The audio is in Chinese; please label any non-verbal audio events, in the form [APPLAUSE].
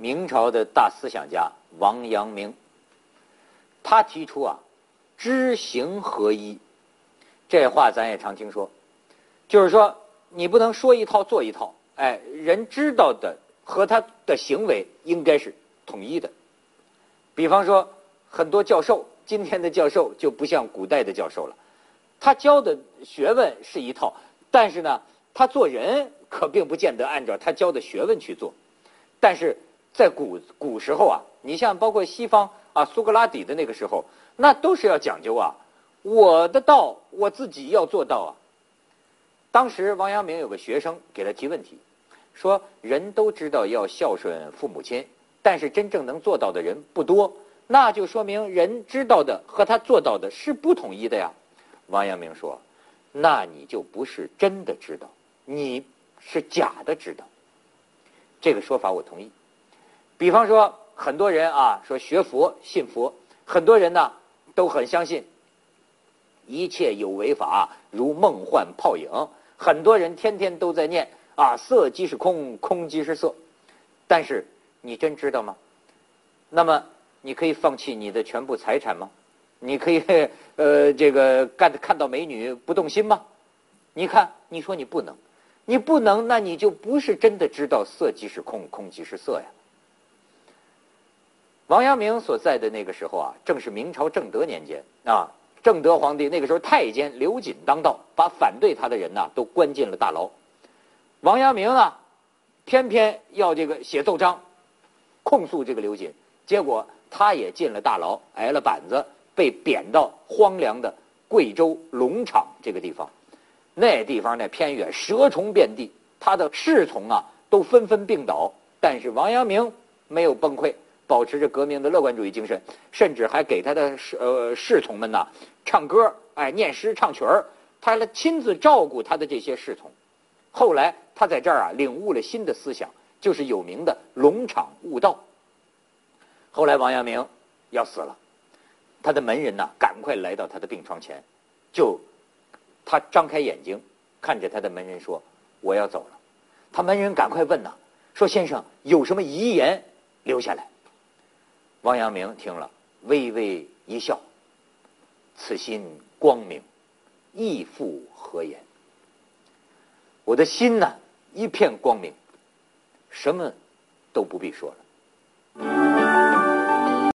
明朝的大思想家王阳明，他提出啊，知行合一，这话咱也常听说，就是说你不能说一套做一套，哎，人知道的和他的行为应该是统一的。比方说，很多教授，今天的教授就不像古代的教授了，他教的学问是一套，但是呢，他做人可并不见得按照他教的学问去做，但是。在古古时候啊，你像包括西方啊，苏格拉底的那个时候，那都是要讲究啊，我的道我自己要做到啊。当时王阳明有个学生给他提问题，说人都知道要孝顺父母亲，但是真正能做到的人不多，那就说明人知道的和他做到的是不统一的呀。王阳明说，那你就不是真的知道，你是假的知道。这个说法我同意。比方说，很多人啊说学佛信佛，很多人呢都很相信一切有为法如梦幻泡影，很多人天天都在念啊色即是空，空即是色。但是你真知道吗？那么你可以放弃你的全部财产吗？你可以 [LAUGHS] 呃这个干看到美女不动心吗？你看，你说你不能，你不能，那你就不是真的知道色即是空，空即是色呀。王阳明所在的那个时候啊，正是明朝正德年间啊。正德皇帝那个时候，太监刘瑾当道，把反对他的人呐都关进了大牢。王阳明啊，偏偏要这个写奏章控诉这个刘瑾，结果他也进了大牢，挨了板子，被贬到荒凉的贵州龙场这个地方。那地方那偏远，蛇虫遍地，他的侍从啊都纷纷病倒，但是王阳明没有崩溃。保持着革命的乐观主义精神，甚至还给他的侍呃侍从们呐唱歌，哎，念诗唱曲儿，他来亲自照顾他的这些侍从。后来他在这儿啊领悟了新的思想，就是有名的龙场悟道。后来王阳明要死了，他的门人呐赶快来到他的病床前，就他张开眼睛看着他的门人说：“我要走了。”他门人赶快问呐，说：“先生有什么遗言留下来？”王阳明听了，微微一笑：“此心光明，亦复何言？我的心呢，一片光明，什么都不必说了。”